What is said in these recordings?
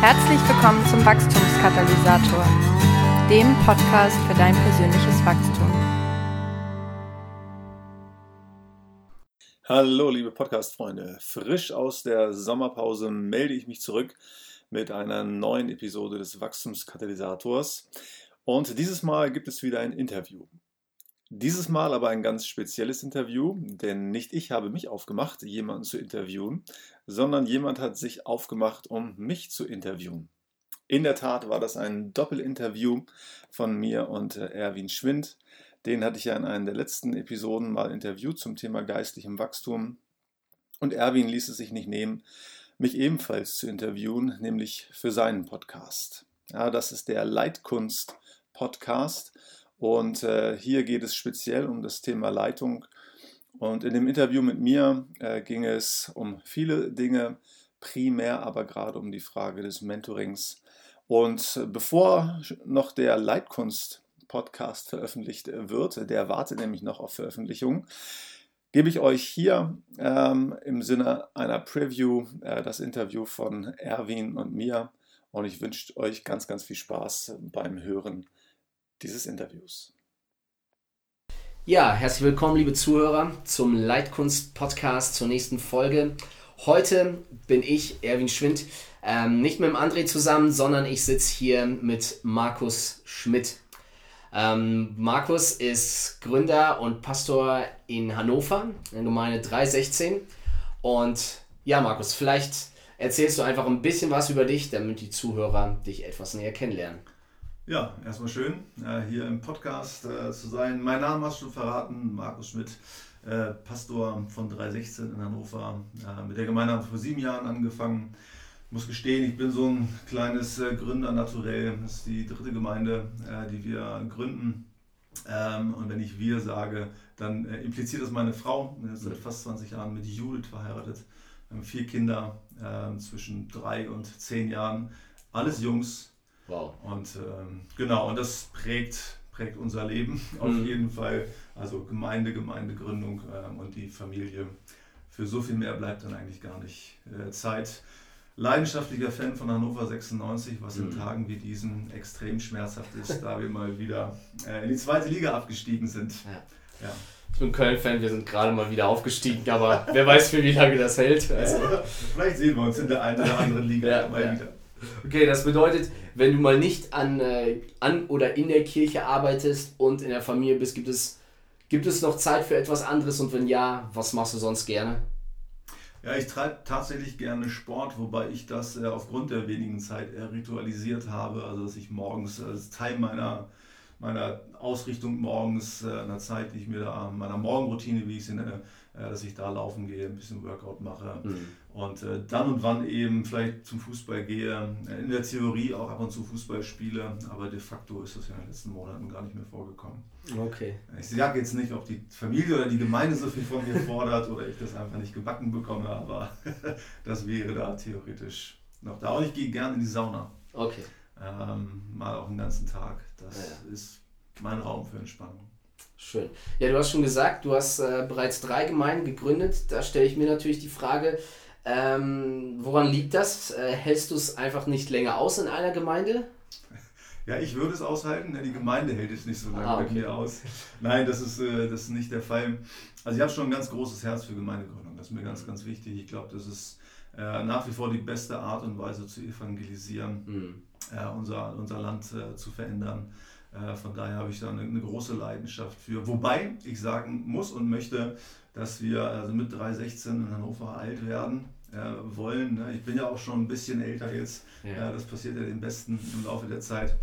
Herzlich willkommen zum Wachstumskatalysator, dem Podcast für dein persönliches Wachstum. Hallo, liebe Podcast-Freunde. Frisch aus der Sommerpause melde ich mich zurück mit einer neuen Episode des Wachstumskatalysators. Und dieses Mal gibt es wieder ein Interview. Dieses Mal aber ein ganz spezielles Interview, denn nicht ich habe mich aufgemacht, jemanden zu interviewen, sondern jemand hat sich aufgemacht, um mich zu interviewen. In der Tat war das ein Doppelinterview von mir und äh, Erwin Schwind. Den hatte ich ja in einer der letzten Episoden mal interviewt zum Thema geistlichem Wachstum. Und Erwin ließ es sich nicht nehmen, mich ebenfalls zu interviewen, nämlich für seinen Podcast. Ja, das ist der Leitkunst Podcast. Und äh, hier geht es speziell um das Thema Leitung. Und in dem Interview mit mir äh, ging es um viele Dinge, primär aber gerade um die Frage des Mentorings. Und bevor noch der Leitkunst-Podcast veröffentlicht wird, der wartet nämlich noch auf Veröffentlichung, gebe ich euch hier ähm, im Sinne einer Preview äh, das Interview von Erwin und mir. Und ich wünsche euch ganz, ganz viel Spaß beim Hören dieses Interviews. Ja, herzlich willkommen, liebe Zuhörer, zum Leitkunst-Podcast zur nächsten Folge. Heute bin ich, Erwin Schwind, ähm, nicht mit dem André zusammen, sondern ich sitze hier mit Markus Schmidt. Ähm, Markus ist Gründer und Pastor in Hannover, in Gemeinde 316. Und ja, Markus, vielleicht erzählst du einfach ein bisschen was über dich, damit die Zuhörer dich etwas näher kennenlernen. Ja, erstmal schön, äh, hier im Podcast äh, zu sein. Mein Name hast du schon verraten, Markus Schmidt, äh, Pastor von 316 in Hannover. mit der Gemeinde habe ich vor sieben Jahren angefangen. Ich muss gestehen, ich bin so ein kleines Gründer naturell. Das ist die dritte Gemeinde, die wir gründen. Ähm, und wenn ich wir sage, dann impliziert das meine Frau. Wir seit fast 20 Jahren mit Judith verheiratet. Wir haben vier Kinder ähm, zwischen drei und zehn Jahren. Alles Jungs, Wow. Und ähm, genau, und das prägt, prägt unser Leben auf mhm. jeden Fall. Also Gemeinde, Gemeindegründung ähm, und die Familie. Für so viel mehr bleibt dann eigentlich gar nicht äh, Zeit. Leidenschaftlicher Fan von Hannover 96, was mhm. in Tagen wie diesen extrem schmerzhaft ist, da wir mal wieder äh, in die zweite Liga abgestiegen sind. Ja. ja. Ich bin Köln-Fan, wir sind gerade mal wieder aufgestiegen, aber wer weiß, für wie lange das hält. Also. Vielleicht sehen wir uns in der einen oder anderen Liga ja, mal ja. wieder. Okay, das bedeutet, wenn du mal nicht an, äh, an oder in der Kirche arbeitest und in der Familie bist, gibt es, gibt es noch Zeit für etwas anderes und wenn ja, was machst du sonst gerne? Ja, ich treibe tatsächlich gerne Sport, wobei ich das äh, aufgrund der wenigen Zeit eher ritualisiert habe. Also, dass ich morgens als Teil meiner, meiner Ausrichtung morgens, äh, einer Zeit, die ich mir da, meiner Morgenroutine, wie ich sie nenne, äh, dass ich da laufen gehe, ein bisschen Workout mache mhm. Und äh, dann und wann eben vielleicht zum Fußball gehe. Äh, in der Theorie auch ab und zu Fußball spiele, aber de facto ist das ja in den letzten Monaten gar nicht mehr vorgekommen. Okay. Ich sage jetzt nicht, ob die Familie oder die Gemeinde so viel von mir fordert oder ich das einfach nicht gebacken bekomme, aber das wäre da theoretisch noch da. Und ich gehe gerne in die Sauna. Okay. Ähm, mal auch den ganzen Tag. Das ja. ist mein Raum für Entspannung. Schön. Ja, du hast schon gesagt, du hast äh, bereits drei Gemeinden gegründet. Da stelle ich mir natürlich die Frage, ähm, woran liegt das? Äh, hältst du es einfach nicht länger aus in einer Gemeinde? Ja, ich würde es aushalten, denn die Gemeinde hält es nicht so lange ah, okay. bei mir aus. Nein, das ist, äh, das ist nicht der Fall. Also ich habe schon ein ganz großes Herz für Gemeindegründung. Das ist mir ganz, ganz wichtig. Ich glaube, das ist äh, nach wie vor die beste Art und Weise zu evangelisieren, mhm. Unser, unser Land zu verändern. Von daher habe ich da eine, eine, große Leidenschaft für. Wobei ich sagen muss und möchte, dass wir also mit 316 in Hannover alt werden wollen. Ne? Ich bin ja auch schon ein bisschen älter jetzt. Ja. das passiert ja den Besten im Laufe der Zeit.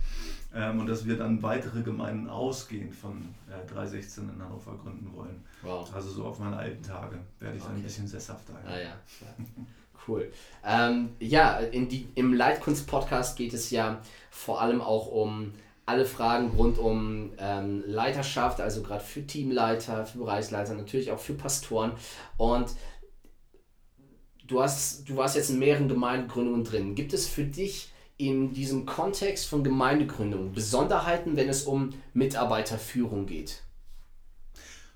Ähm, und dass wir dann weitere Gemeinden ausgehend von 316 in Hannover gründen wollen. Wow. Also so auf meine alten Tage werde ich okay. ein bisschen sesshafter. Ah, ja. Cool. Ähm, ja, in die, im Leitkunst-Podcast geht es ja vor allem auch um alle Fragen rund um ähm, Leiterschaft, also gerade für Teamleiter, für Bereichsleiter, natürlich auch für Pastoren. Und du, hast, du warst jetzt in mehreren Gemeindegründungen drin. Gibt es für dich in diesem Kontext von Gemeindegründung Besonderheiten, wenn es um Mitarbeiterführung geht?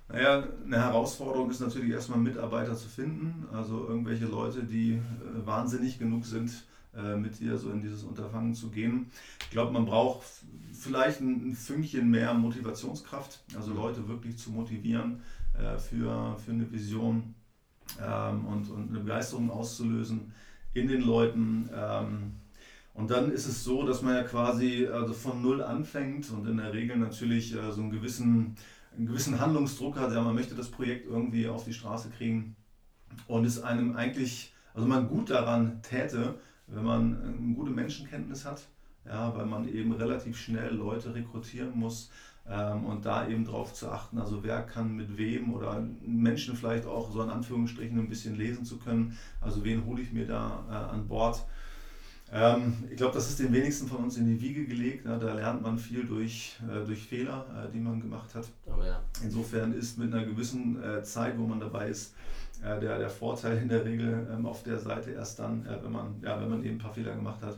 Naja, eine Herausforderung ist natürlich erstmal Mitarbeiter zu finden, also irgendwelche Leute, die äh, wahnsinnig genug sind, äh, mit dir so in dieses Unterfangen zu gehen. Ich glaube, man braucht vielleicht ein, ein Fünkchen mehr Motivationskraft, also Leute wirklich zu motivieren äh, für, für eine Vision ähm, und, und eine Begeisterung auszulösen in den Leuten. Ähm, und dann ist es so, dass man ja quasi also von Null anfängt und in der Regel natürlich äh, so einen gewissen, einen gewissen Handlungsdruck hat. Ja, man möchte das Projekt irgendwie auf die Straße kriegen und es einem eigentlich, also man gut daran täte, wenn man eine gute Menschenkenntnis hat, ja, weil man eben relativ schnell Leute rekrutieren muss ähm, und da eben darauf zu achten, also wer kann mit wem oder Menschen vielleicht auch so in Anführungsstrichen ein bisschen lesen zu können, also wen hole ich mir da äh, an Bord. Ähm, ich glaube, das ist den wenigsten von uns in die Wiege gelegt. Ne? Da lernt man viel durch, äh, durch Fehler, äh, die man gemacht hat. Oh, ja. Insofern ist mit einer gewissen äh, Zeit, wo man dabei ist, äh, der, der Vorteil in der Regel ähm, auf der Seite erst dann, äh, wenn, man, ja, wenn man eben ein paar Fehler gemacht hat.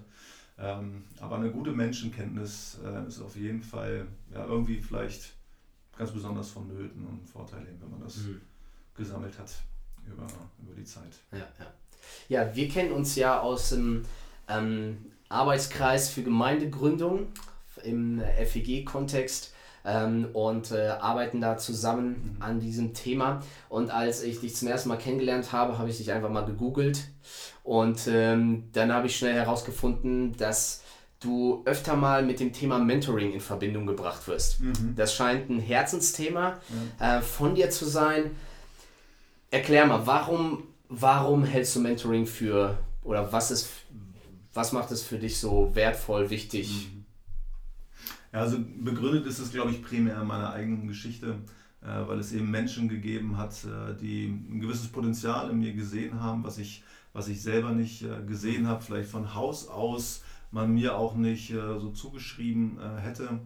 Ähm, aber eine gute Menschenkenntnis äh, ist auf jeden Fall ja, irgendwie vielleicht ganz besonders vonnöten und ein Vorteil, wenn man das mhm. gesammelt hat über, über die Zeit. Ja, ja. ja, wir kennen uns ja aus dem ähm, Arbeitskreis für Gemeindegründung im FEG-Kontext ähm, und äh, arbeiten da zusammen mhm. an diesem Thema. Und als ich dich zum ersten Mal kennengelernt habe, habe ich dich einfach mal gegoogelt und ähm, dann habe ich schnell herausgefunden, dass du öfter mal mit dem Thema Mentoring in Verbindung gebracht wirst. Mhm. Das scheint ein Herzensthema ja. äh, von dir zu sein. Erklär mal, warum, warum hältst du Mentoring für oder was ist was macht es für dich so wertvoll, wichtig? Mhm. Ja, also begründet ist es, glaube ich, primär in meiner eigenen Geschichte, äh, weil es eben Menschen gegeben hat, äh, die ein gewisses Potenzial in mir gesehen haben, was ich, was ich selber nicht äh, gesehen habe, vielleicht von Haus aus man mir auch nicht so zugeschrieben hätte.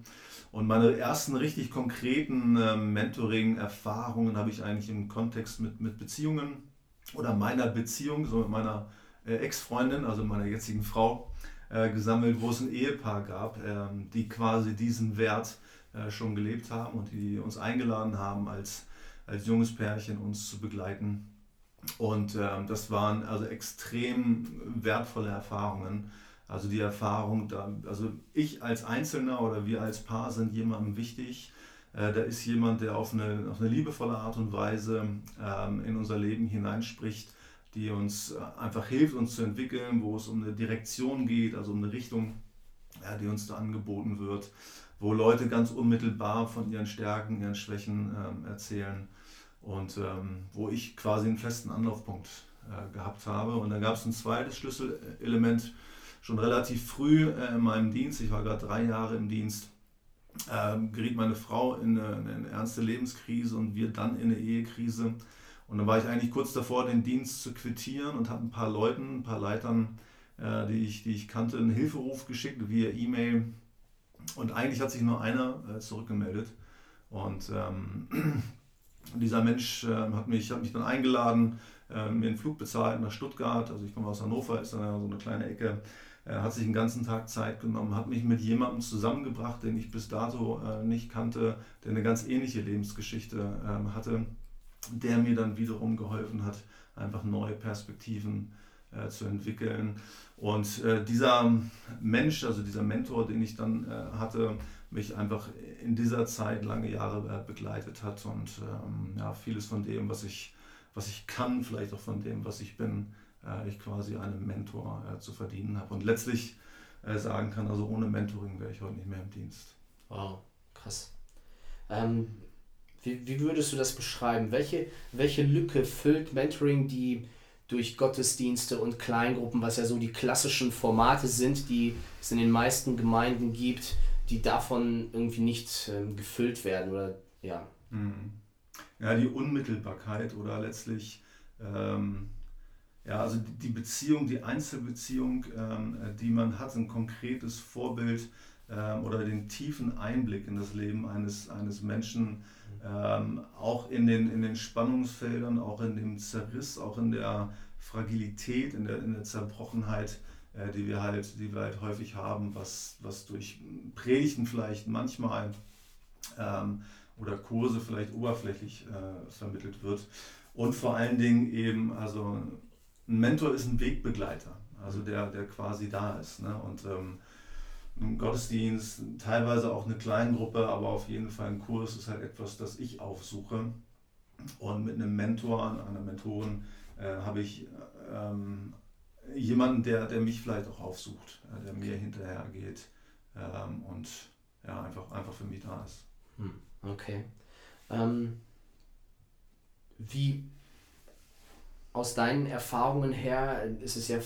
Und meine ersten richtig konkreten äh, Mentoring-Erfahrungen habe ich eigentlich im Kontext mit, mit Beziehungen oder meiner Beziehung, so mit meiner äh, Ex-Freundin, also meiner jetzigen Frau, äh, gesammelt, wo es ein Ehepaar gab, ähm, die quasi diesen Wert äh, schon gelebt haben und die uns eingeladen haben, als, als junges Pärchen uns zu begleiten. Und ähm, das waren also extrem wertvolle Erfahrungen. Also die Erfahrung, da, also ich als Einzelner oder wir als Paar sind jemandem wichtig. Äh, da ist jemand, der auf eine, auf eine liebevolle Art und Weise ähm, in unser Leben hineinspricht die uns äh, einfach hilft, uns zu entwickeln, wo es um eine Direktion geht, also um eine Richtung, ja, die uns da angeboten wird, wo Leute ganz unmittelbar von ihren Stärken, ihren Schwächen ähm, erzählen und ähm, wo ich quasi einen festen Anlaufpunkt äh, gehabt habe. Und dann gab es ein zweites Schlüsselelement schon relativ früh äh, in meinem Dienst. Ich war gerade drei Jahre im Dienst. Ähm, geriet meine Frau in eine, in eine ernste Lebenskrise und wir dann in eine Ehekrise. Und dann war ich eigentlich kurz davor, den Dienst zu quittieren und habe ein paar Leuten, ein paar Leitern, äh, die, ich, die ich kannte, einen Hilferuf geschickt via E-Mail. Und eigentlich hat sich nur einer äh, zurückgemeldet. Und ähm, dieser Mensch äh, hat, mich, hat mich dann eingeladen, äh, mir einen Flug bezahlt nach Stuttgart. Also ich komme aus Hannover, ist dann ja so eine kleine Ecke. Er hat sich den ganzen Tag Zeit genommen, hat mich mit jemandem zusammengebracht, den ich bis dato äh, nicht kannte, der eine ganz ähnliche Lebensgeschichte ähm, hatte der mir dann wiederum geholfen hat, einfach neue Perspektiven äh, zu entwickeln. Und äh, dieser Mensch, also dieser Mentor, den ich dann äh, hatte, mich einfach in dieser Zeit lange Jahre äh, begleitet hat und ähm, ja, vieles von dem, was ich, was ich kann, vielleicht auch von dem, was ich bin, äh, ich quasi einem Mentor äh, zu verdienen habe. Und letztlich sagen kann, also ohne Mentoring wäre ich heute nicht mehr im Dienst. Wow, krass. Ähm, wie, wie würdest du das beschreiben? Welche, welche Lücke füllt Mentoring, die durch Gottesdienste und Kleingruppen, was ja so die klassischen Formate sind, die es in den meisten Gemeinden gibt, die davon irgendwie nicht ähm, gefüllt werden oder ja. Mhm. Ja, die Unmittelbarkeit oder letztlich ähm, ja, also die Beziehung, die Einzelbeziehung, ähm, die man hat, ein konkretes Vorbild ähm, oder den tiefen Einblick in das Leben eines, eines Menschen, ähm, auch in den, in den Spannungsfeldern, auch in dem Zerriss, auch in der Fragilität, in der, in der Zerbrochenheit, äh, die, wir halt, die wir halt häufig haben, was, was durch Predigten vielleicht manchmal ähm, oder Kurse vielleicht oberflächlich äh, vermittelt wird. Und vor allen Dingen eben, also ein Mentor ist ein Wegbegleiter. also der, der quasi da ist. Ne? Und ähm, ein Gottesdienst, teilweise auch eine Kleingruppe, aber auf jeden Fall ein Kurs ist halt etwas, das ich aufsuche. Und mit einem Mentor, einer Mentorin, äh, habe ich ähm, jemanden, der, der mich vielleicht auch aufsucht, äh, der mir hinterher geht ähm, und ja, einfach, einfach für mich da ist. Hm, okay. Ähm, wie aus deinen Erfahrungen her ist es ja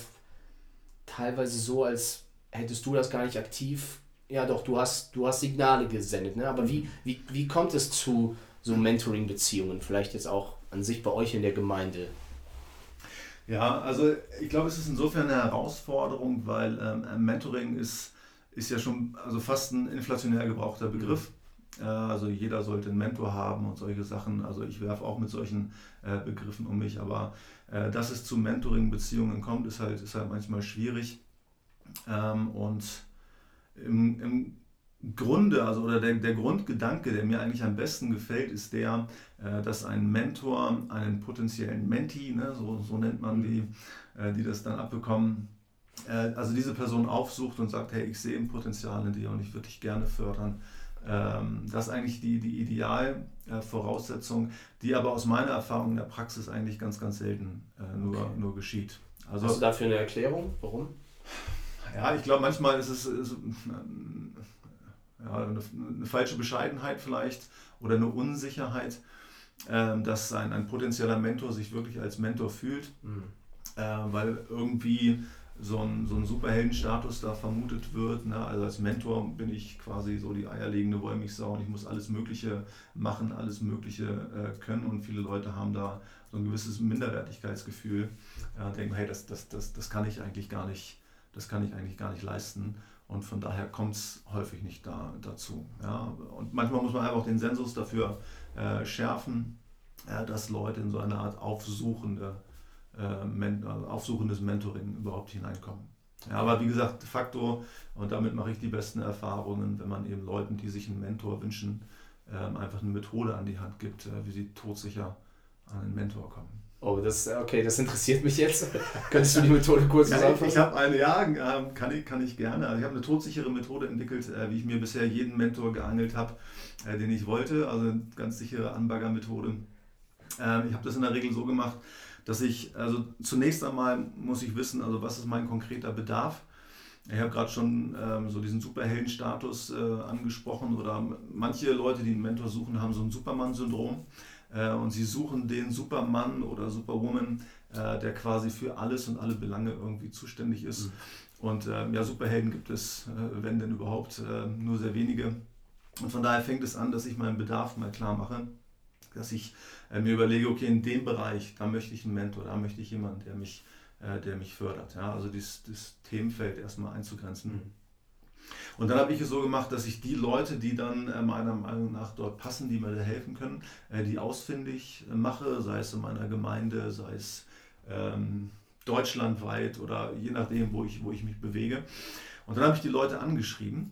teilweise so, als hättest du das gar nicht aktiv. Ja, doch, du hast, du hast Signale gesendet, ne? Aber wie, wie, wie kommt es zu so Mentoring-Beziehungen? Vielleicht jetzt auch an sich bei euch in der Gemeinde? Ja, also ich glaube, es ist insofern eine Herausforderung, weil ähm, Mentoring ist, ist ja schon also fast ein inflationär gebrauchter Begriff. Mhm. Äh, also jeder sollte einen Mentor haben und solche Sachen. Also ich werfe auch mit solchen äh, Begriffen um mich, aber äh, dass es zu Mentoring-Beziehungen kommt, ist halt, ist halt manchmal schwierig. Ähm, und im, im Grunde, also oder der, der Grundgedanke, der mir eigentlich am besten gefällt, ist der, äh, dass ein Mentor einen potenziellen Menti, ne, so, so nennt man die, äh, die das dann abbekommen, äh, also diese Person aufsucht und sagt, hey, ich sehe ein Potenzial in dir und ich würde dich gerne fördern. Ähm, das ist eigentlich die, die Idealvoraussetzung, die aber aus meiner Erfahrung in der Praxis eigentlich ganz, ganz selten nur, okay. nur geschieht. Also, Hast du dafür eine Erklärung? Warum? Ja, ich glaube, manchmal ist es ist, ja, eine, eine, falsche Bescheidenheit vielleicht oder eine Unsicherheit, äh, dass ein, ein potenzieller Mentor sich wirklich als Mentor fühlt, mhm. äh, weil irgendwie so ein, so ein Superheldenstatus da vermutet wird. Ne? Also als Mentor bin ich quasi so die eierlegende Wollmilchsau und ich muss alles Mögliche machen, alles Mögliche äh, können und viele Leute haben da so ein gewisses Minderwertigkeitsgefühl, äh, denken, hey, das, das, das, das kann ich eigentlich gar nicht das kann ich eigentlich gar nicht leisten. Und von daher kommt es häufig nicht da, dazu. Ja? Und manchmal muss man einfach den Sensus dafür äh, schärfen, äh, dass Leute in so eine Art aufsuchende, äh, men also aufsuchendes Mentoring überhaupt hineinkommen. Ja, aber wie gesagt, de facto, und damit mache ich die besten Erfahrungen, wenn man eben Leuten, die sich einen Mentor wünschen, ähm, einfach eine Methode an die Hand gibt, äh, wie sie todsicher an einen Mentor kommen. Oh, das, okay, das interessiert mich jetzt. Könntest du die Methode kurz zusammenfassen? Ja, ich habe eine, ja, ähm, kann ich, kann ich gerne. Also ich habe eine todsichere Methode entwickelt, äh, wie ich mir bisher jeden Mentor geangelt habe, äh, den ich wollte. Also eine ganz sichere Anbagger-Methode. Ähm, ich habe das in der Regel so gemacht, dass ich, also zunächst einmal muss ich wissen, also was ist mein konkreter Bedarf. Ich habe gerade schon ähm, so diesen Superheldenstatus äh, angesprochen oder manche Leute, die einen Mentor suchen, haben so ein Superman-Syndrom. Äh, und sie suchen den Supermann oder Superwoman, äh, der quasi für alles und alle Belange irgendwie zuständig ist. Mhm. Und ähm, ja, Superhelden gibt es, äh, wenn denn überhaupt, nur sehr wenige. Und von daher fängt es an, dass ich meinen Bedarf mal klar mache, dass ich mir überlege, okay, in dem Bereich, da möchte ich einen Mentor, da möchte ich jemanden, der mich, der mich fördert. Ja, also dieses, dieses Themenfeld erstmal einzugrenzen. Mhm. Und dann habe ich es so gemacht, dass ich die Leute, die dann äh, meiner Meinung nach dort passen, die mir da helfen können, äh, die ausfindig mache, sei es in meiner Gemeinde, sei es ähm, deutschlandweit oder je nachdem, wo ich, wo ich mich bewege. Und dann habe ich die Leute angeschrieben,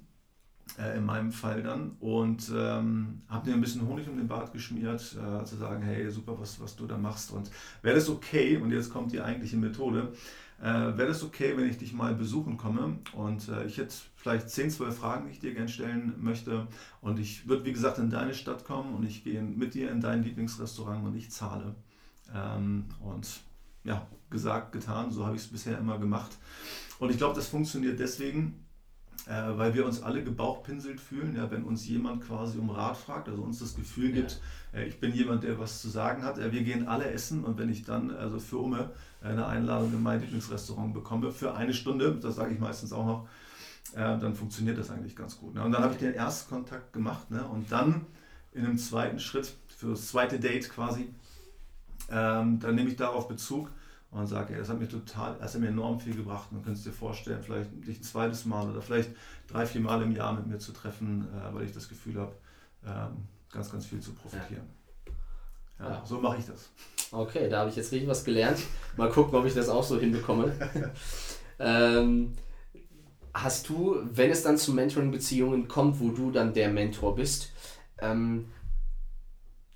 äh, in meinem Fall dann, und ähm, habe mir ein bisschen Honig um den Bart geschmiert, äh, zu sagen, hey, super, was, was du da machst. Und wäre das okay, und jetzt kommt die eigentliche Methode, äh, Wäre das okay, wenn ich dich mal besuchen komme und äh, ich hätte vielleicht 10, 12 Fragen, die ich dir gerne stellen möchte und ich würde, wie gesagt, in deine Stadt kommen und ich gehe mit dir in dein Lieblingsrestaurant und ich zahle. Ähm, und ja, gesagt, getan, so habe ich es bisher immer gemacht. Und ich glaube, das funktioniert deswegen, äh, weil wir uns alle gebauchpinselt fühlen, ja, wenn uns jemand quasi um Rat fragt, also uns das Gefühl gibt, ja. äh, ich bin jemand, der was zu sagen hat. Äh, wir gehen alle essen und wenn ich dann also für Ume eine Einladung in mein Lieblingsrestaurant bekomme für eine Stunde, das sage ich meistens auch noch, äh, dann funktioniert das eigentlich ganz gut. Ne? Und dann habe ich den Erstkontakt gemacht ne? und dann in einem zweiten Schritt, für das zweite Date quasi, ähm, dann nehme ich darauf Bezug und sage, ey, das hat mir total, das hat mir enorm viel gebracht. Man könnte es dir vorstellen, vielleicht dich ein zweites Mal oder vielleicht drei, vier Mal im Jahr mit mir zu treffen, äh, weil ich das Gefühl habe, ähm, ganz, ganz viel zu profitieren. Ja, ja. so mache ich das. Okay, da habe ich jetzt richtig was gelernt. Mal gucken, ob ich das auch so hinbekomme. ähm, hast du, wenn es dann zu Mentoring-Beziehungen kommt, wo du dann der Mentor bist, ähm,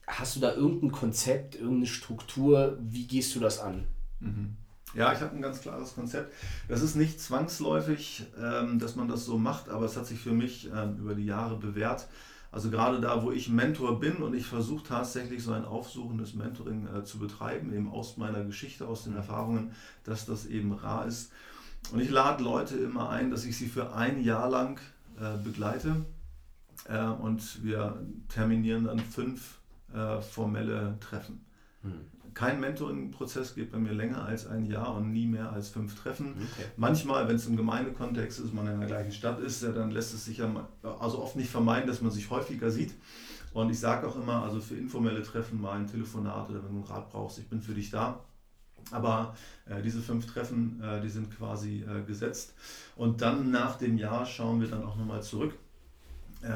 hast du da irgendein Konzept, irgendeine Struktur? Wie gehst du das an? Mhm. Ja, ich habe ein ganz klares Konzept. Das ist nicht zwangsläufig, ähm, dass man das so macht, aber es hat sich für mich ähm, über die Jahre bewährt. Also gerade da, wo ich Mentor bin und ich versuche tatsächlich so ein aufsuchendes Mentoring äh, zu betreiben, eben aus meiner Geschichte, aus den Erfahrungen, dass das eben rar ist. Und ich lade Leute immer ein, dass ich sie für ein Jahr lang äh, begleite äh, und wir terminieren dann fünf äh, formelle Treffen. Hm. Kein Mentoring-Prozess geht bei mir länger als ein Jahr und nie mehr als fünf Treffen. Okay. Manchmal, wenn es im Gemeindekontext ist, man in der gleichen Stadt ist, ja, dann lässt es sich ja also oft nicht vermeiden, dass man sich häufiger sieht. Und ich sage auch immer, also für informelle Treffen mal ein Telefonat oder wenn du einen Rat brauchst, ich bin für dich da. Aber äh, diese fünf Treffen, äh, die sind quasi äh, gesetzt. Und dann nach dem Jahr schauen wir dann auch nochmal zurück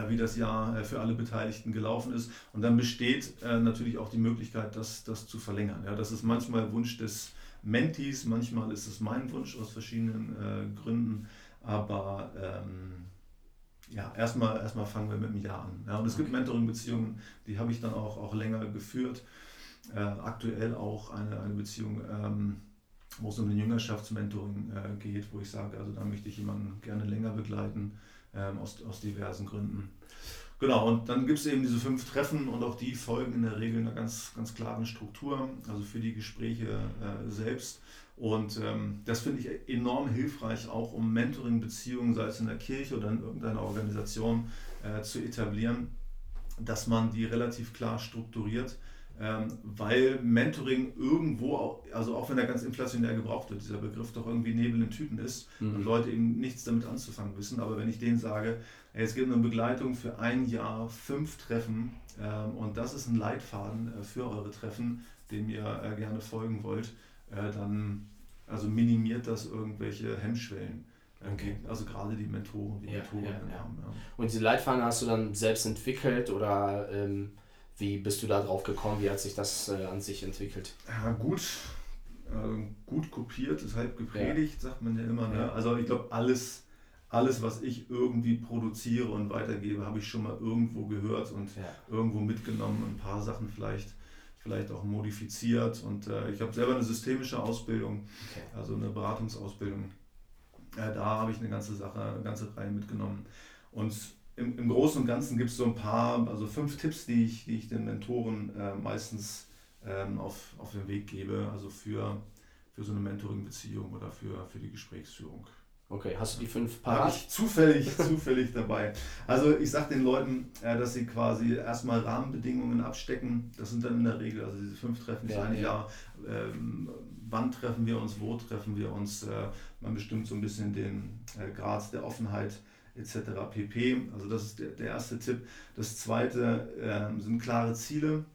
wie das Jahr äh, für alle Beteiligten gelaufen ist. Und dann besteht äh, natürlich auch die Möglichkeit, das, das zu verlängern. Ja, das ist manchmal Wunsch des Mentees, manchmal ist es mein Wunsch aus verschiedenen äh, Gründen. Aber ähm, ja, erstmal, erstmal fangen wir mit dem Jahr an. Ja, und es okay. gibt Mentoring-Beziehungen, die habe ich dann auch, auch länger geführt. Äh, aktuell auch eine, eine Beziehung, ähm, wo es um den Jüngerschaftsmentoring äh, geht, wo ich sage, also da möchte ich jemanden gerne länger begleiten ähm, aus, aus diversen Gründen. Genau, und dann gibt es eben diese fünf Treffen und auch die folgen in der Regel einer ganz, ganz klaren Struktur, also für die Gespräche äh, selbst. Und ähm, das finde ich enorm hilfreich, auch um Mentoring-Beziehungen, sei es in der Kirche oder in irgendeiner Organisation, äh, zu etablieren, dass man die relativ klar strukturiert weil Mentoring irgendwo, also auch wenn er ganz inflationär gebraucht wird, dieser Begriff doch irgendwie Nebel in Tüten ist mhm. und Leute eben nichts damit anzufangen wissen. Aber wenn ich denen sage, ey, es gibt eine Begleitung für ein Jahr, fünf Treffen ähm, und das ist ein Leitfaden äh, für eure Treffen, dem ihr äh, gerne folgen wollt, äh, dann also minimiert das irgendwelche Hemmschwellen. Äh, okay. Also gerade die Mentoren, die ja, Mentoren ja, ja. haben. Und diese Leitfaden hast du dann selbst entwickelt oder ähm wie bist du da drauf gekommen? Wie hat sich das äh, an sich entwickelt? Ja, gut. Äh, gut kopiert ist halb gepredigt, ja. sagt man ja immer. Ne? Also ich glaube, alles, alles, was ich irgendwie produziere und weitergebe, habe ich schon mal irgendwo gehört und irgendwo mitgenommen. Ein paar Sachen vielleicht, vielleicht auch modifiziert. Und äh, ich habe selber eine systemische Ausbildung, okay. also eine Beratungsausbildung. da habe ich eine ganze Sache, eine ganze Reihe mitgenommen. Und im, im Großen und Ganzen gibt es so ein paar, also fünf Tipps, die ich, die ich den Mentoren äh, meistens ähm, auf, auf den Weg gebe, also für, für so eine Mentoring-Beziehung oder für, für die Gesprächsführung. Okay, hast du die fünf parat? Habe ich zufällig, zufällig dabei. Also ich sage den Leuten, äh, dass sie quasi erstmal Rahmenbedingungen abstecken. Das sind dann in der Regel, also diese fünf Treffen ja, ein ja. Jahr. Ähm, wann treffen wir uns, wo treffen wir uns? Äh, man bestimmt so ein bisschen den äh, Grad der Offenheit etc. pp. Also das ist der, der erste Tipp. Das zweite äh, sind klare Ziele.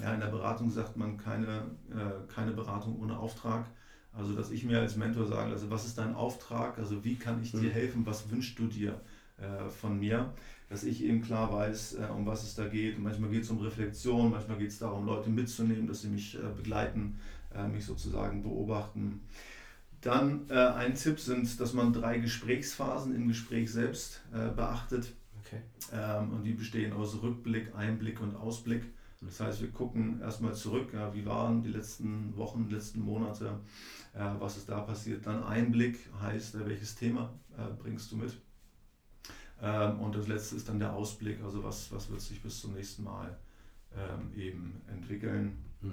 Ja, in der Beratung sagt man keine, äh, keine Beratung ohne Auftrag. Also dass ich mir als Mentor sagen lasse, was ist dein Auftrag? Also wie kann ich dir mhm. helfen? Was wünschst du dir äh, von mir? Dass ich eben klar weiß, äh, um was es da geht. manchmal geht es um Reflexion, manchmal geht es darum, Leute mitzunehmen, dass sie mich äh, begleiten, äh, mich sozusagen beobachten. Dann äh, ein Tipp sind, dass man drei Gesprächsphasen im Gespräch selbst äh, beachtet. Okay. Ähm, und die bestehen aus Rückblick, Einblick und Ausblick. Das heißt, wir gucken erstmal zurück, ja, wie waren die letzten Wochen, letzten Monate, äh, was ist da passiert. Dann Einblick heißt, äh, welches Thema äh, bringst du mit. Ähm, und das letzte ist dann der Ausblick, also was, was wird sich bis zum nächsten Mal ähm, eben entwickeln. Hm.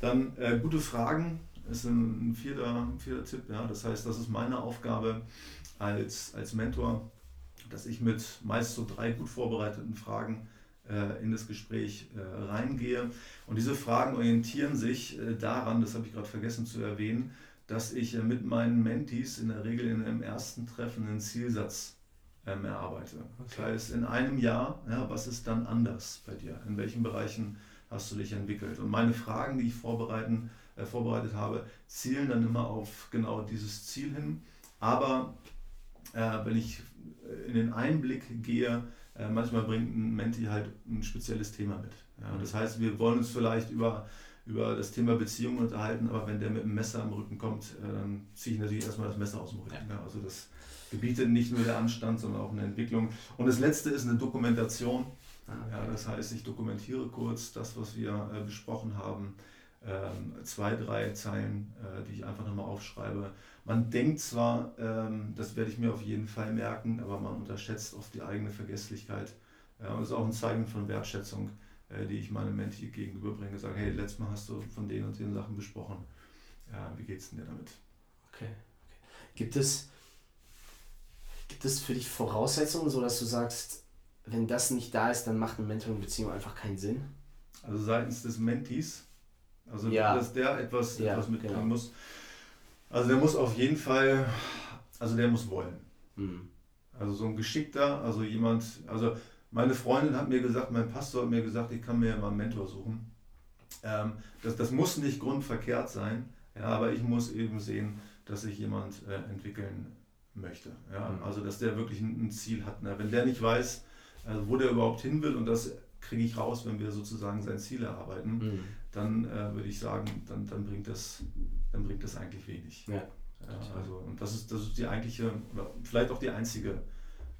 Dann äh, gute Fragen ist ein vierter, vierter Tipp. Ja. Das heißt, das ist meine Aufgabe als, als Mentor, dass ich mit meist so drei gut vorbereiteten Fragen äh, in das Gespräch äh, reingehe. Und diese Fragen orientieren sich äh, daran, das habe ich gerade vergessen zu erwähnen, dass ich mit meinen Mentees in der Regel in einem ersten Treffen einen Zielsatz ähm, erarbeite. Das heißt, in einem Jahr, ja, was ist dann anders bei dir? In welchen Bereichen hast du dich entwickelt? Und meine Fragen, die ich vorbereiten äh, vorbereitet habe, zielen dann immer auf genau dieses Ziel hin. Aber äh, wenn ich äh, in den Einblick gehe, äh, manchmal bringt ein Menti halt ein spezielles Thema mit. Ja, das heißt, wir wollen uns vielleicht über, über das Thema Beziehungen unterhalten, aber wenn der mit einem Messer am Rücken kommt, äh, dann ziehe ich natürlich erstmal das Messer aus dem Rücken. Ja. Also das gebietet nicht nur der Anstand, sondern auch eine Entwicklung. Und das letzte ist eine Dokumentation. Ah. Ja, das heißt, ich dokumentiere kurz das, was wir äh, besprochen haben zwei, drei Zeilen äh, die ich einfach nochmal aufschreibe. Man denkt zwar, ähm, das werde ich mir auf jeden Fall merken, aber man unterschätzt oft die eigene Vergesslichkeit. Und das ist auch ein Zeichen von Wertschätzung, äh, die ich meinem Menti gegenüberbringe. Sage, hey, letztes Mal hast du von den und den Sachen besprochen. Wie geht's denn dir damit? Okay. okay. Gibt es, gibt es für dich Voraussetzungen, so dass du sagst, wenn das nicht da ist, dann macht eine Mentoring-Beziehung einfach keinen Sinn? Also seitens des Mentis, also Ja. dass der etwas, Ja, etwas mitbringen genau. muss. Also der muss auf jeden Fall, also der muss wollen. Hm. Also so ein geschickter, also jemand, also meine Freundin hat mir gesagt, mein Pastor hat mir gesagt, ich kann mir mal einen Mentor suchen. Ähm, das, das muss nicht grundverkehrt sein, ja, aber ich muss eben sehen, dass sich jemand äh, entwickeln möchte. Ja? Mhm. Also dass der wirklich ein, ein Ziel hat. Ne? Wenn der nicht weiß, also wo der überhaupt hin will, und das kriege ich raus, wenn wir sozusagen sein Ziel erarbeiten, Hm. dann äh, würde ich sagen, dann, dann, bringt das, dann bringt das eigentlich wenig. Ja. Ja, also, und das ist, das ist die eigentliche, oder vielleicht auch die einzige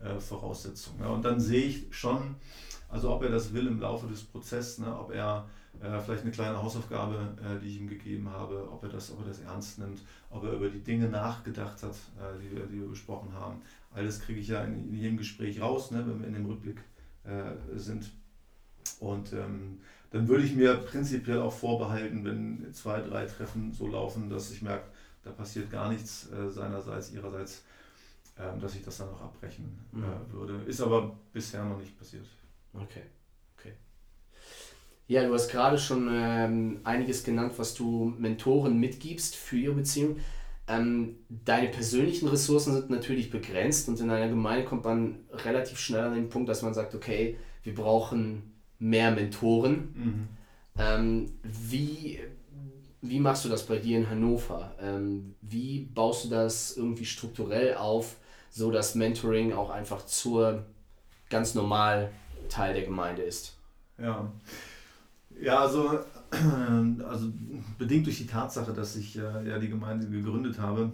äh, Voraussetzung. Ja. Und dann sehe ich schon, also ob er das will im Laufe des Prozesses, ne, ob er äh, vielleicht eine kleine Hausaufgabe, äh, die ich ihm gegeben habe, ob er, das, ob er das ernst nimmt, ob er über die Dinge nachgedacht hat, äh, die, wir, die wir besprochen haben. All das kriege ich ja in, in jedem Gespräch raus, ne, wenn wir in dem Rückblick äh, sind. Und ähm, dann würde ich mir prinzipiell auch vorbehalten, wenn zwei, drei Treffen so laufen, dass ich merke, da passiert gar nichts äh, seinerseits, ihrerseits, ähm, dass ich das dann noch abbrechen Mhm. äh, würde. Ist aber bisher noch nicht passiert. Okay, okay. Ja, du hast gerade schon ähm, einiges genannt, was du Mentoren mitgibst für ihre Beziehung. Ähm, deine persönlichen Ressourcen sind natürlich begrenzt und in einer Gemeinde kommt man relativ schnell an den Punkt, dass man sagt, okay, wir brauchen mehr Mentoren. Ähm, wie, wie machst du das bei dir in Hannover? Ähm, wie baust du das irgendwie strukturell auf, so dass Mentoring auch einfach zur ganz normal Teil der Gemeinde ist? Ja. Ja, also, also bedingt durch die Tatsache, dass ich äh, ja die Gemeinde gegründet habe,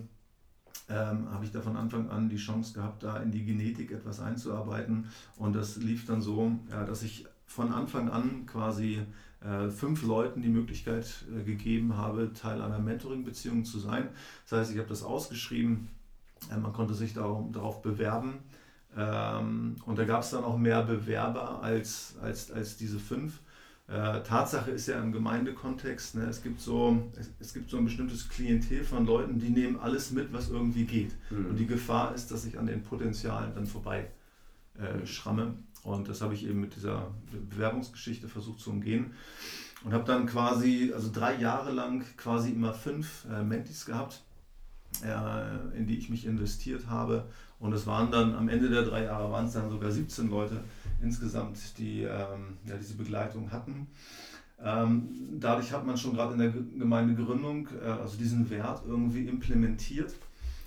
ähm, habe ich da von Anfang an die Chance gehabt, da in die Genetik etwas einzuarbeiten. Und das lief dann so, ja, dass ich von Anfang an quasi äh, fünf Leuten die Möglichkeit äh, gegeben habe, Teil einer Mentoring-Beziehung zu sein. Das heißt, ich habe das ausgeschrieben, äh, man konnte sich darum, darauf bewerben. Ähm, und da gab es dann auch mehr Bewerber als, als, als diese fünf. Äh, Tatsache ist ja im Gemeindekontext, ne, es, gibt so, es, es gibt so ein bestimmtes Klientel von Leuten, die nehmen alles mit, was irgendwie geht. Und die Gefahr ist, dass ich an den Potenzialen dann vorbei äh, schramme. Und das habe ich eben mit dieser Bewerbungsgeschichte versucht zu umgehen. Und habe dann quasi, also drei Jahre lang quasi immer fünf äh, Mentis gehabt, äh, in die ich mich investiert habe. Und es waren dann am Ende der drei Jahre waren es dann sogar 17 Leute insgesamt, die ähm, ja, diese Begleitung hatten. Ähm, dadurch hat man schon gerade in der Ge- Gemeindegründung äh, also diesen Wert irgendwie implementiert.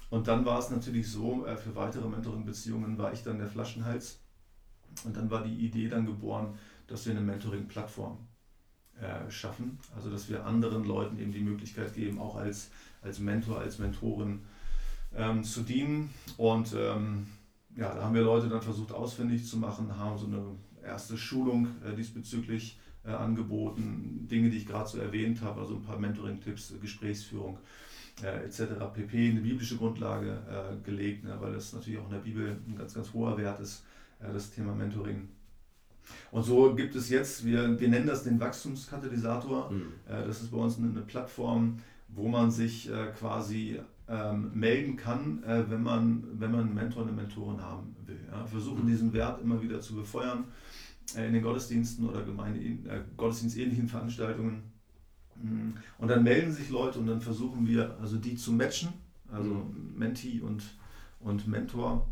Und dann war es natürlich so, äh, für weitere Mentoring-Beziehungen war ich dann der Flaschenhals. Und dann war die Idee dann geboren, dass wir eine Mentoring-Plattform äh, schaffen. Also dass wir anderen Leuten eben die Möglichkeit geben, auch als, als Mentor, als Mentorin ähm, zu dienen. Und ähm, ja, da haben wir Leute dann versucht ausfindig zu machen, haben so eine erste Schulung äh, diesbezüglich äh, angeboten, Dinge, die ich gerade so erwähnt habe, also ein paar Mentoring-Tipps, Gesprächsführung äh, etc. pp. Eine biblische Grundlage äh, gelegt, ne, weil das natürlich auch in der Bibel ein ganz, ganz hoher Wert ist, das Thema Mentoring. Und so gibt es jetzt, wir, wir nennen das den Wachstumskatalysator. Hm. Äh, Das ist bei uns eine Plattform, wo man sich äh, quasi ähm, melden kann, äh, wenn, man, wenn man einen Mentor, eine Mentorin haben will. Ja. Versuchen Mhm. diesen Wert immer wieder zu befeuern äh, in den Gottesdiensten oder Gemeinde, äh, Gottesdienstähnlichen Veranstaltungen. Mm. Und dann melden sich Leute und dann versuchen wir, also die zu matchen, also Mentee und, und Mentor.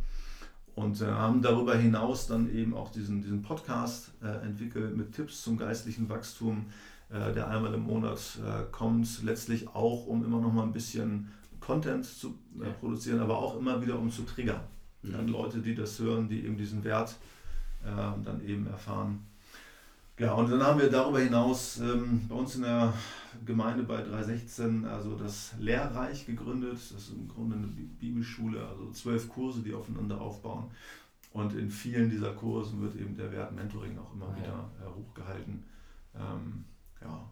Und äh, haben darüber hinaus dann eben auch diesen, diesen Podcast äh, entwickelt mit Tipps zum geistlichen Wachstum, äh, der einmal im Monat äh, kommt. Letztlich auch, um immer noch mal ein bisschen Content zu äh, produzieren, aber auch immer wieder um zu triggern. Mhm. Dann Leute, die das hören, die eben diesen Wert äh, dann eben erfahren. Ja, und dann haben wir darüber hinaus ähm, bei uns in der Gemeinde bei 316 also das Lehrreich gegründet. Das ist im Grunde eine Bi- Bibelschule, also zwölf Kurse, die aufeinander aufbauen. Und in vielen dieser Kursen wird eben der Wert Mentoring auch immer Ah, ja. wieder äh, hochgehalten. Ähm, ja,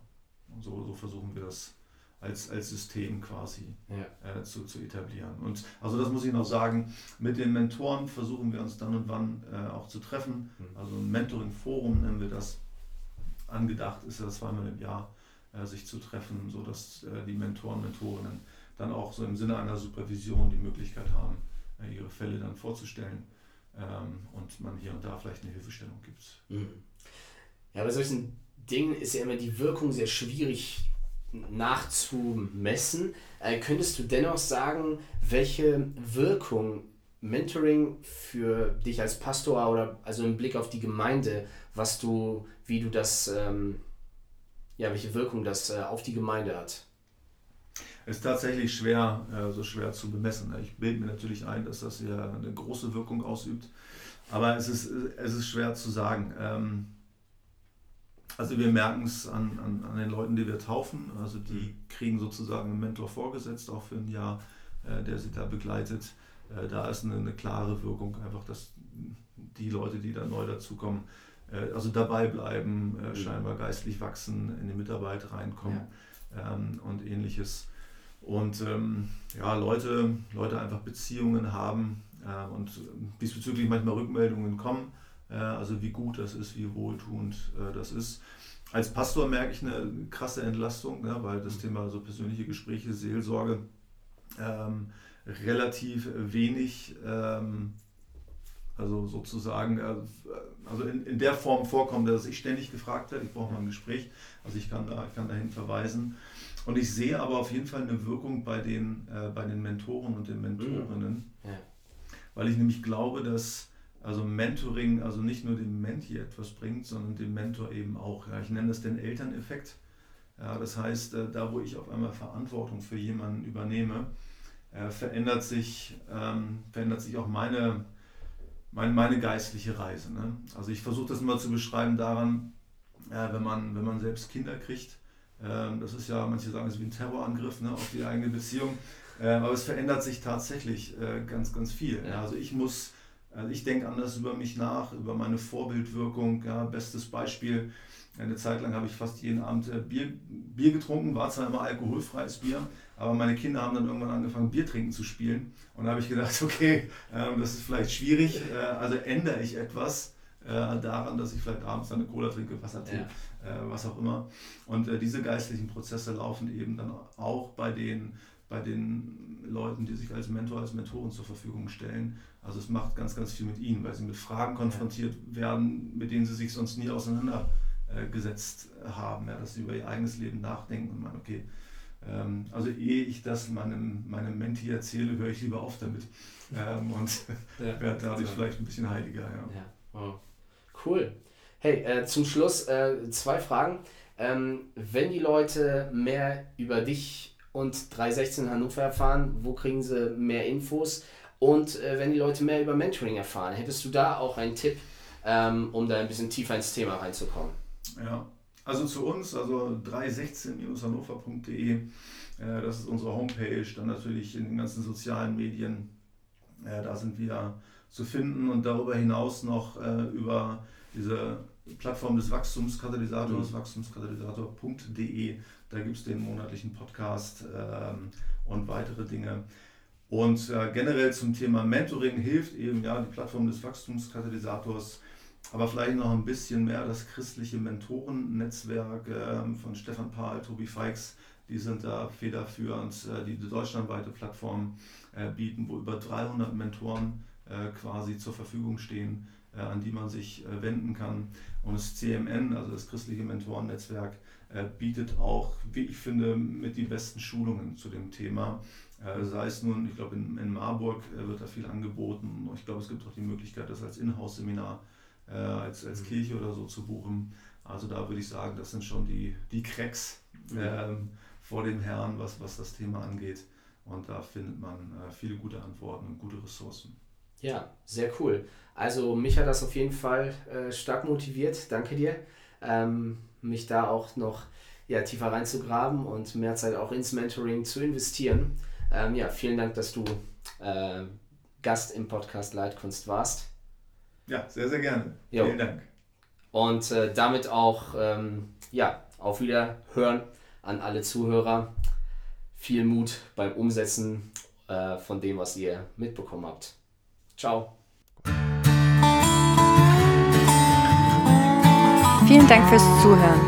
und so, so versuchen wir das als, als System quasi ja. äh, zu, zu etablieren. Und also das muss ich noch sagen, mit den Mentoren versuchen wir uns dann und wann äh, auch zu treffen. Mhm. Also ein Mentoring-Forum nennen wir das. Angedacht ist ja zweimal im Jahr sich zu treffen, sodass äh, die Mentoren, Mentorinnen dann auch so im Sinne einer Supervision die Möglichkeit haben, äh, ihre Fälle dann vorzustellen ähm, und man hier und da vielleicht eine Hilfestellung gibt. Mhm. Ja, bei solchen Dingen ist ja immer die Wirkung sehr schwierig nachzumessen. Äh, könntest du dennoch sagen, welche Wirkung Mentoring für dich als Pastor oder also im Blick auf die Gemeinde, was du, wie du das, ähm, ja, welche Wirkung das äh, auf die Gemeinde hat? ist tatsächlich schwer, äh, so schwer zu bemessen. Ich bilde mir natürlich ein, dass das ja eine große Wirkung ausübt, aber es ist, es ist schwer zu sagen. Ähm, also wir merken es an, an, an den Leuten, die wir taufen. Also die kriegen sozusagen einen Mentor vorgesetzt, auch für ein Jahr, äh, der sie da begleitet. Äh, da ist eine, eine klare Wirkung, einfach, dass die Leute, die da neu dazukommen, also dabei bleiben, äh, scheinbar geistlich wachsen, in die Mitarbeit reinkommen ja. ähm, und ähnliches. Und ähm, ja, Leute, Leute einfach Beziehungen haben äh, und diesbezüglich manchmal Rückmeldungen kommen, äh, also wie gut das ist, wie wohltuend äh, das ist. Als Pastor merke ich eine krasse Entlastung, ja, weil das Thema so persönliche Gespräche, Seelsorge ähm, relativ wenig, ähm, also sozusagen, äh, also in, in der Form vorkommt, dass ich ständig gefragt werde, ich brauche mal ein Gespräch, also ich kann, da, ich kann dahin verweisen. Und ich sehe aber auf jeden Fall eine Wirkung bei den, äh, bei den Mentoren und den Mentorinnen, ja. weil ich nämlich glaube, dass also Mentoring also nicht nur dem Menti etwas bringt, sondern dem Mentor eben auch. Ja, ich nenne das den Elterneffekt. Ja, das heißt, äh, da wo ich auf einmal Verantwortung für jemanden übernehme, äh, verändert, sich, ähm, verändert sich auch meine, meine, meine geistliche Reise. Ne? Also ich versuche das immer zu beschreiben daran, äh, wenn, man, wenn man selbst Kinder kriegt, ähm, das ist ja, manche sagen es ist wie ein Terrorangriff ne, auf die eigene Beziehung. Ähm, aber es verändert sich tatsächlich äh, ganz, ganz viel. Ja. Also ich muss, also ich denke anders über mich nach, über meine Vorbildwirkung. Ja, bestes Beispiel, eine Zeit lang habe ich fast jeden Abend äh, Bier, Bier getrunken, war zwar immer alkoholfreies Bier, aber meine Kinder haben dann irgendwann angefangen, Bier trinken zu spielen. Und da habe ich gedacht, okay, ähm, das ist vielleicht schwierig, äh, also ändere ich etwas daran, dass ich vielleicht abends eine Cola trinke, Wassertee. Ja äh, was auch immer. Und äh, diese geistlichen Prozesse laufen eben dann auch bei den, bei den Leuten, die sich als Mentor, als Mentoren zur Verfügung stellen. Also es macht ganz, ganz viel mit ihnen, weil sie mit Fragen konfrontiert werden, mit denen sie sich sonst nie auseinandergesetzt haben, ja, dass sie über ihr eigenes Leben nachdenken und meinen, okay, ähm, also ehe ich das meinem, meinem Menti erzähle, höre ich lieber auf damit ähm, und ja, werde dadurch vielleicht ein bisschen heiliger. Ja. ja. Wow. Cool. Hey, äh, zum Schluss äh, zwei Fragen. Ähm, wenn die Leute mehr über dich und 316 Hannover erfahren, wo kriegen sie mehr Infos? Und äh, wenn die Leute mehr über Mentoring erfahren, hättest du da auch einen Tipp, ähm, um da ein bisschen tiefer ins Thema reinzukommen? Ja, also zu uns, also 316-hannover.de, äh, das ist unsere Homepage, dann natürlich in den ganzen sozialen Medien, äh, da sind wir zu finden und darüber hinaus noch äh, über diese Plattform des Wachstumskatalysators, mhm. wachstumskatalysator.de. Da gibt es den monatlichen Podcast ähm, und weitere Dinge. Und generell zum Thema Mentoring hilft eben ja die Plattform des Wachstumskatalysators, aber vielleicht noch ein bisschen mehr das christliche Mentorennetzwerk äh, von Stefan Pahl, Tobi Feix. Die sind da federführend, äh, die deutschlandweite Plattform äh, bieten, wo über 300 Mentoren äh, quasi zur Verfügung stehen äh, an die man sich äh, wenden kann. Und das CMN, also das christliche Mentorennetzwerk, äh, bietet auch, wie ich finde, mit die besten Schulungen zu dem Thema. Sei es nun, ich glaube, in, Marburg wird da viel angeboten. Ich glaube, es gibt auch die Möglichkeit, das als Inhouse-Seminar, als, als mhm. Kirche oder so zu buchen. Also da würde ich sagen, das sind schon die, die Cracks ähm, vor dem Herrn, was, was das Thema angeht. Und da findet man äh, viele gute Antworten und gute Ressourcen. Ja, sehr cool. Also mich hat das auf jeden Fall äh, stark motiviert. Danke dir. Ähm, mich da auch noch ja, tiefer reinzugraben und mehr Zeit auch ins Mentoring zu investieren. Ähm, ja, vielen Dank, dass du äh, Gast im Podcast Leitkunst warst. Ja, sehr, sehr gerne. Jo. Vielen Dank. Und äh, damit auch, ähm, ja, auf Wiederhören an alle Zuhörer. viel Mut beim Umsetzen äh, von dem, was ihr mitbekommen habt. Ciao. Vielen Dank fürs Zuhören.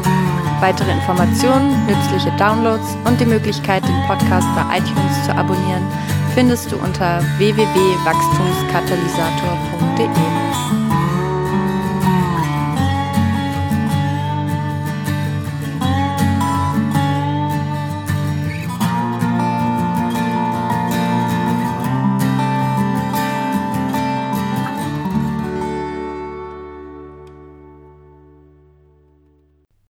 Weitere Informationen, nützliche Downloads und die Möglichkeit, den Podcast bei iTunes zu abonnieren, findest du unter www.wachstumskatalysator.de.